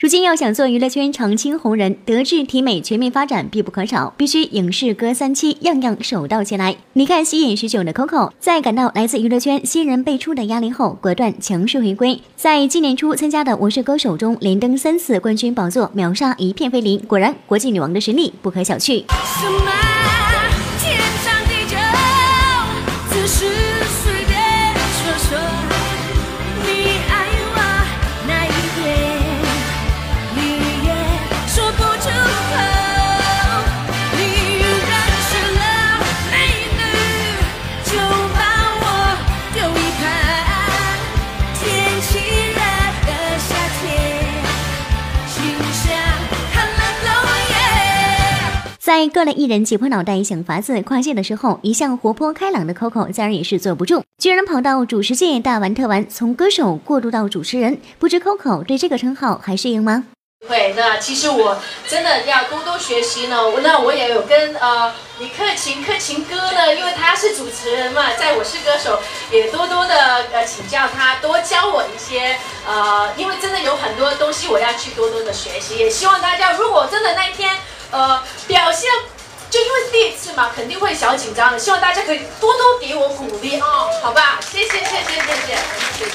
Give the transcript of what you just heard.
如今要想做娱乐圈常青红人，德智体美全面发展必不可少，必须影视歌三栖，样样手到擒来。离开吸引许久的 Coco，在感到来自娱乐圈新人辈出的压力后，果断强势回归。在今年初参加的《我是歌手》中，连登三次冠军宝座，秒杀一片飞林。果然，国际女王的实力不可小觑。在各类艺人挤破脑袋想法子跨界的时候，一向活泼开朗的 Coco 自然也是坐不住，居然跑到主持界大玩特玩，从歌手过渡到主持人。不知 Coco 对这个称号还适应吗？会，那其实我真的要多多学习呢。那我也有跟呃李克勤、克勤哥呢，因为他是主持人嘛，在我是歌手，也多多的呃请教他，多教我一些呃，因为真的有很多东西我要去多多的学习。也希望大家，如果真的那一天。呃，嘛，肯定会小紧张的。希望大家可以多多给我鼓励哦，好吧？谢谢谢谢，谢谢，谢谢。